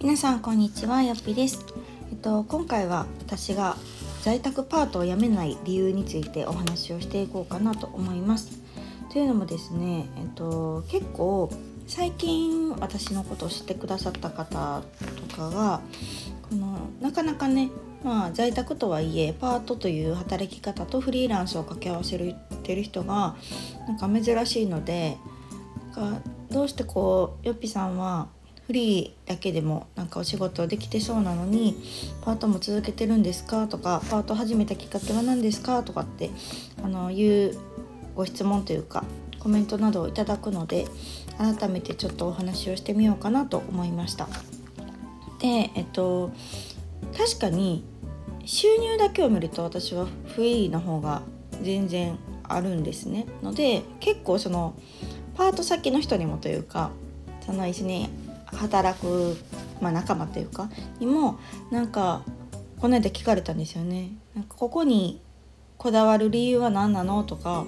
皆さんこんにちはよっぴです、えっと、今回は私が在宅パートを辞めない理由についてお話をしていこうかなと思います。というのもですね、えっと、結構最近私のことを知ってくださった方とかがこのなかなかねまあ、在宅とはいえパートという働き方とフリーランスを掛け合わせてる人がなんか珍しいのでなんかどうしてこうよっぴさんはフリーだけでもなんかお仕事できてそうなのにパートも続けてるんですか？とかパート始めたきっかけは何ですか？とかってあのいうご質問というかコメントなどをいただくので改めてちょっとお話をしてみようかなと思いました。でえっと確かに収入だけを見ると私はフリーの方が全然あるんですねので結構そのパート先の人にもというかその一緒に働く、まあ、仲間というかにもなんかこの間聞かれたんですよね。なんかここにこだわる理由は何なのとか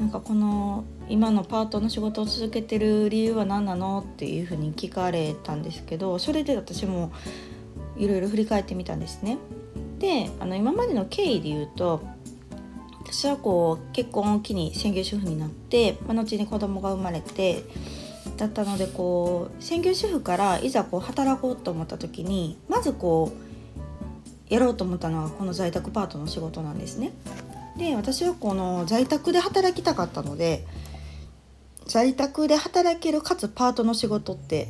なんかこの今のパートの仕事を続けてる理由は何なのっていうふうに聞かれたんですけどそれで私もいろいろ振り返ってみたんですね。であの今までの経緯で言うと私はこう結婚を機に専業主婦になって、まあ、後に子供が生まれてだったのでこう専業主婦からいざこう働こうと思った時にまずこうやろうと思ったのはこの在宅パートの仕事なんですね。で私はこの在宅で働きたかったので在宅で働けるかつパートの仕事って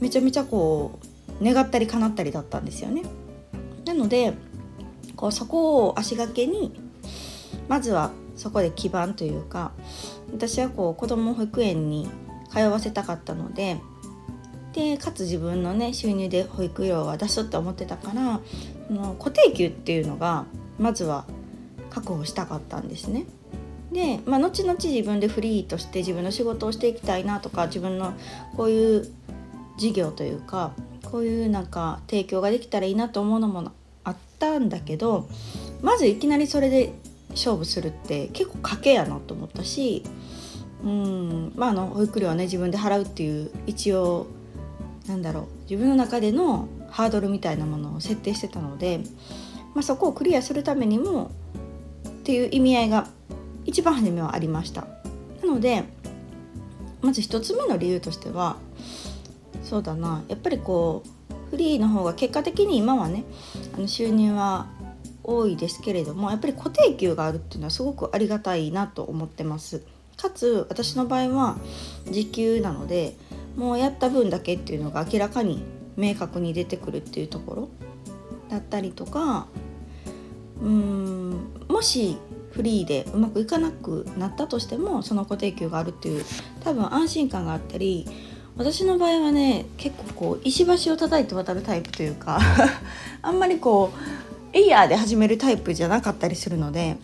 めちゃめちゃこう願ったり叶ったりだったんですよね。なのでこうそこを足掛けにまずはそこで基盤というか私はこう子ども保育園に通わせたかったのででかつ自分のね収入で保育料は出すって思ってたからその固定給っていうのがまずは確保したかったんですね。で、まあ、後々自分でフリーとして自分の仕事をしていきたいなとか自分のこういう事業というかこういうなんか提供ができたらいいなと思うのもあったんだけどまずいきなりそれで勝負するって結構賭けやなと思ったしうんまああの保育料はね自分で払うっていう一応なんだろう自分の中でのハードルみたいなものを設定してたので、まあ、そこをクリアするためにもっていう意味合いが一番初めはありました。なのでまず1つ目の理由としてはそうだなやっぱりこうフリーの方が結果的に今はねあの収入は多いですけれどもやっぱり固定給があるっていうのはすごくありがたいなと思ってます。かつ私の場合は時給なのでもうやった分だけっていうのが明らかに明確に出てくるっていうところだったりとかうーんもしフリーでうまくいかなくなったとしてもその固定給があるっていう多分安心感があったり私の場合はね結構こう石橋を叩いて渡るタイプというか あんまりこうエイヤーで始めるタイプじゃなかったりするので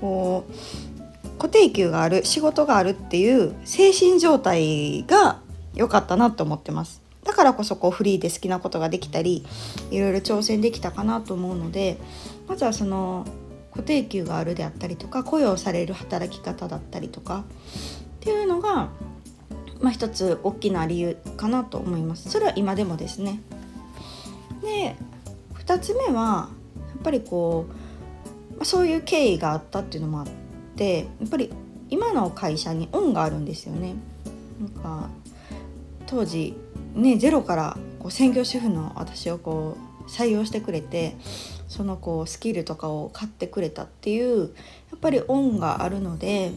こう固定給がある仕事があるっていう精神状態が良かったなと思ってます。だからこそこうフリーで好きなことができたりいろいろ挑戦できたかなと思うのでまずはその固定給があるであったりとか雇用される働き方だったりとかっていうのが、まあ、一つ大きな理由かなと思いますそれは今でもですねで2つ目はやっぱりこうそういう経緯があったっていうのもあってやっぱり今の会社に恩があるんですよね。なんか当時ねゼロからこう専業主婦の私をこう採用してくれてそのこうスキルとかを買ってくれたっていうやっぱり恩があるので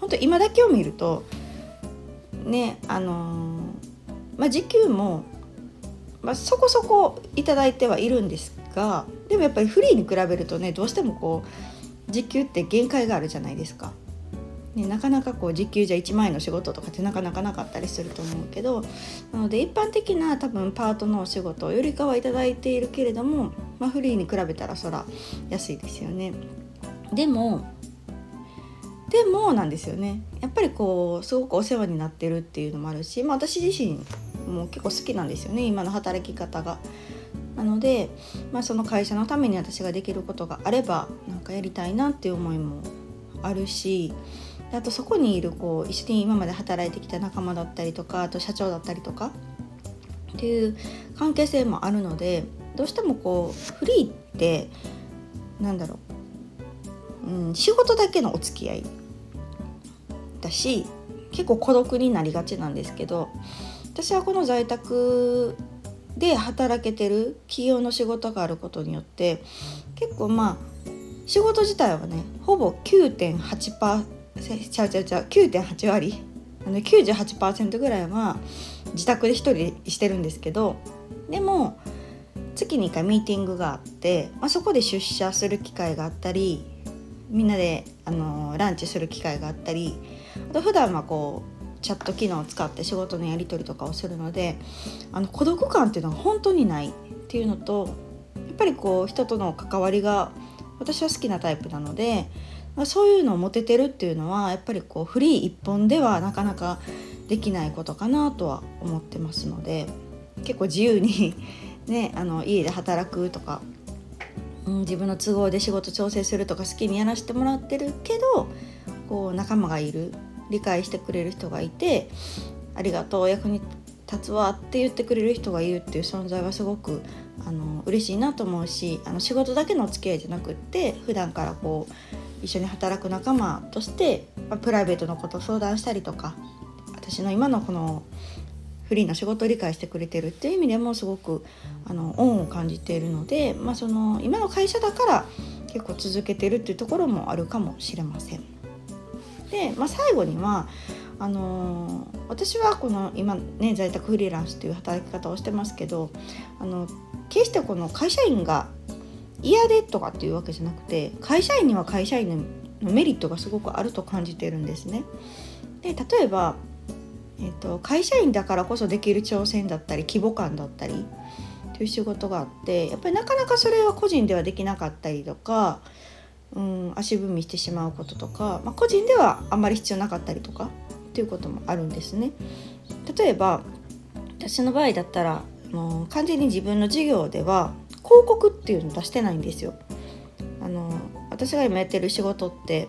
本当今だけを見るとねあのー、まあ、時給も、まあ、そこそこ頂いてはいるんですがでもやっぱりフリーに比べるとねどうしてもこう時給って限界があるじゃないですか。ね、なかなかこう時給じゃ1万円の仕事とかってなかなかなかったりすると思うけどなので一般的な多分パートのお仕事よりかはいただいているけれども、まあ、フリーに比べたらそら安いですよね。でもでもなんですよねやっぱりこうすごくお世話になってるっていうのもあるし、まあ、私自身も結構好きなんですよね今の働き方が。なので、まあ、その会社のために私ができることがあればなんかやりたいなっていう思いもあるしあとそこにいるこう一緒に今まで働いてきた仲間だったりとかあと社長だったりとかっていう関係性もあるのでどうしてもこうフリーってなんだろう、うん、仕事だけのお付き合いだし結構孤独になりがちなんですけど私はこの在宅で働けてる企業の仕事があることによって結構まあ仕事自体はねほぼ9.8%ちゃうちゃうちゃう9.8割？あの98%ぐらいは自宅で1人してるんですけどでも月に1回ミーティングがあって、まあ、そこで出社する機会があったりみんなであのランチする機会があったりあと普段はこうチャット機能を使って仕事のやり取りとかをするのであの孤独感っていうのが本当にないっていうのとやっぱりこう人との関わりが私は好きなタイプなのでそういうのを持ててるっていうのはやっぱりこうフリー一本ではなかなかできないことかなとは思ってますので結構自由に ね、あの家で働くとか、うん、自分の都合で仕事調整するとか好きにやらせてもらってるけどこう仲間がいる理解してくれる人がいてありがとう役に立つわって言ってくれる人がいるっていう存在はすごくあの嬉しいなと思うしあの仕事だけのお付き合いじゃなくって普段からこう一緒に働く仲間として、まあ、プライベートのこと相談したりとか私の今のこのフリーな仕事を理解してくれてるっていう意味でもすごくあの恩を感じているので、まあ、その今の会社だから結構続けてるっていうところもあるかもしれません。で、まあ、最後にはあのー、私はこの今ね在宅フリーランスっていう働き方をしてますけどあの決してこの会社員が嫌でとかっていうわけじゃなくて会社員には会社員のメリットがすごくあると感じてるんですね。で例えばえーと、会社員だからこそできる挑戦だったり規模感だったりという仕事があってやっぱりなかなかそれは個人ではできなかったりとか、うん、足踏みしてしまうこととか、まあ、個人ではあんまり必要なかったりとかっていうこともあるんですね。例えば私の場合だったらもう完全に自分の事業では広告っていうの出してないんですよ。あの私が今やってる仕事って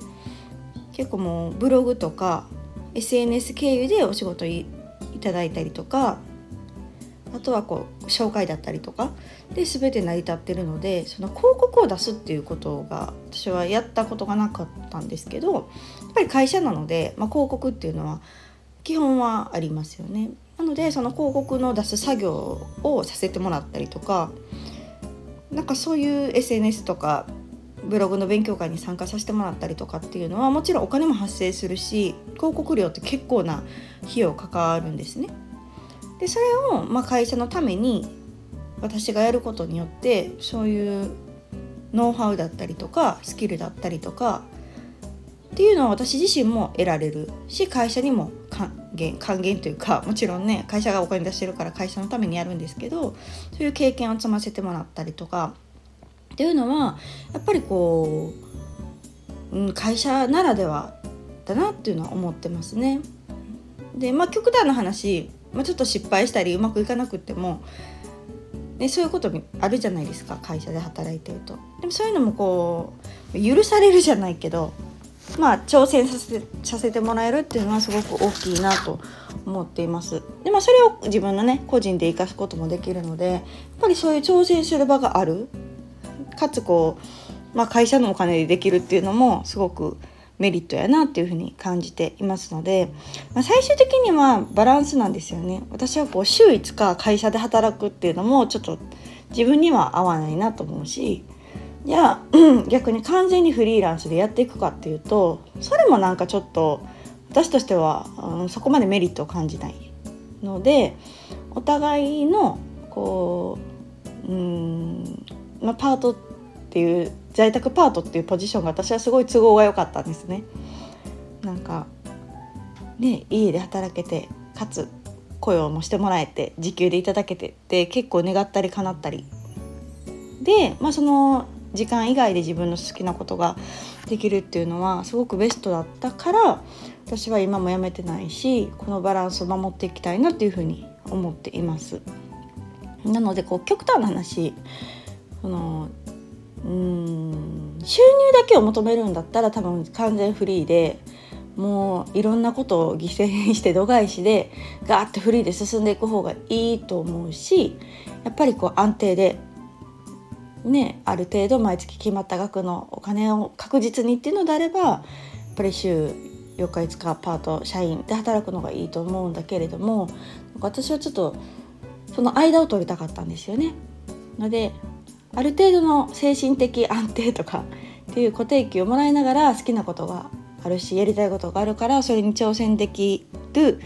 結構もうブログとか SNS 経由でお仕事いただいたりとかあとはこう紹介だったりとかで全て成り立ってるのでその広告を出すっていうことが私はやったことがなかったんですけどやっぱり会社なので、まあ、広告っていうのは基本はありますよね。なのでその広告の出す作業をさせてもらったりとかなんかそういう SNS とかブログの勉強会に参加させてもらったりとかっていうのはもちろんお金も発生するし広告料って結構な費用かかるんですね。でそれをま会社のために私がやることによってそういうノウハウだったりとかスキルだったりとかっていうのは私自身も得られるし会社にも還元還元というかもちろんね会社がお金出してるから会社のためにやるんですけどそういう経験を積ませてもらったりとかっていうのはやっぱりこう、うん、会社ならではだなっていうのは思ってますね。でまあ極端な話、まあ、ちょっと失敗したりうまくいかなくっても、ね、そういうことあるじゃないですか会社で働いてると。でもそういうのもこう許されるじゃないけどまあ挑戦させてさせてもらえるっていうのはすごく大きいなと思っています。でまあそれを自分のね個人で生かすこともできるのでやっぱりそういう挑戦する場があるかつこう、まあ、会社のお金でできるっていうのもすごくメリットやなっていうふうに感じていますので、まあ、最終的にはバランスなんですよね私はこう週5日会社で働くっていうのもちょっと自分には合わないなと思うしじゃあ逆に完全にフリーランスでやっていくかっていうとそれもなんかちょっと私としては、うん、そこまでメリットを感じないのでお互いのこううんまあ、パートっていう在宅パートっていうポジションが私はすごい都合が良かったんですね。なんかね家で働けてかつ雇用もしてもらえて時給でいただけてって結構願ったり叶ったりで、まあ、その時間以外で自分の好きなことができるっていうのはすごくベストだったから私は今も辞めてないしこのバランスを守っていきたいなっていうふうに思っています。なのでこう極端な話そのうん収入だけを求めるんだったら多分完全フリーでもういろんなことを犠牲にして度外視でガーッてフリーで進んでいく方がいいと思うしやっぱりこう安定でねある程度毎月決まった額のお金を確実にっていうのであればやっぱり週4日5日パート社員で働くのがいいと思うんだけれども私はちょっとその間を取りたかったんですよね。のである程度の精神的安定とかっていう固定給をもらいながら好きなことがあるしやりたいことがあるからそれに挑戦できる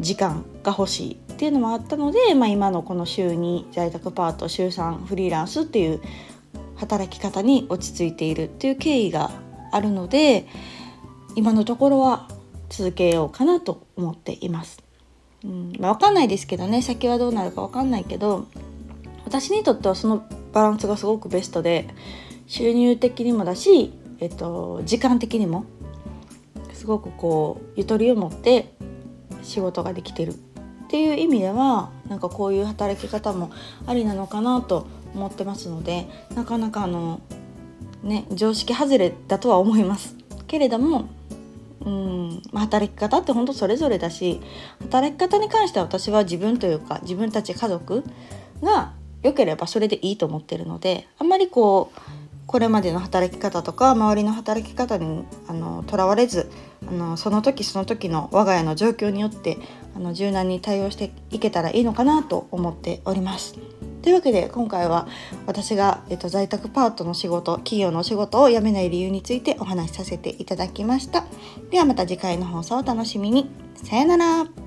時間が欲しいっていうのもあったので、まあ、今のこの週2在宅パート週3フリーランスっていう働き方に落ち着いているっていう経緯があるので今のところは続けようかなと思っています。うんまあ、分かんないですけどね先はどうなるか分かんないけど私にとってはそのバランスがすごくベストで収入的にもだし、えっと、時間的にもすごくこうゆとりを持って仕事ができてるっていう意味ではなんかこういう働き方もありなのかなと思ってますのでなかなかあのね常識外れだとは思います。けれどもうん働き方って本当それぞれだし働き方に関しては私は自分というか自分たち家族が良ければそれでいいと思ってるのであんまりこうこれまでの働き方とか周りの働き方にとらわれずあのその時その時の我が家の状況によってあの柔軟に対応していけたらいいのかなと思っております。というわけで今回は私が、えっと、在宅パートの仕事企業の仕事を辞めない理由についてお話しさせていただきました。ではまた次回の放送をお楽しみに。さよなら。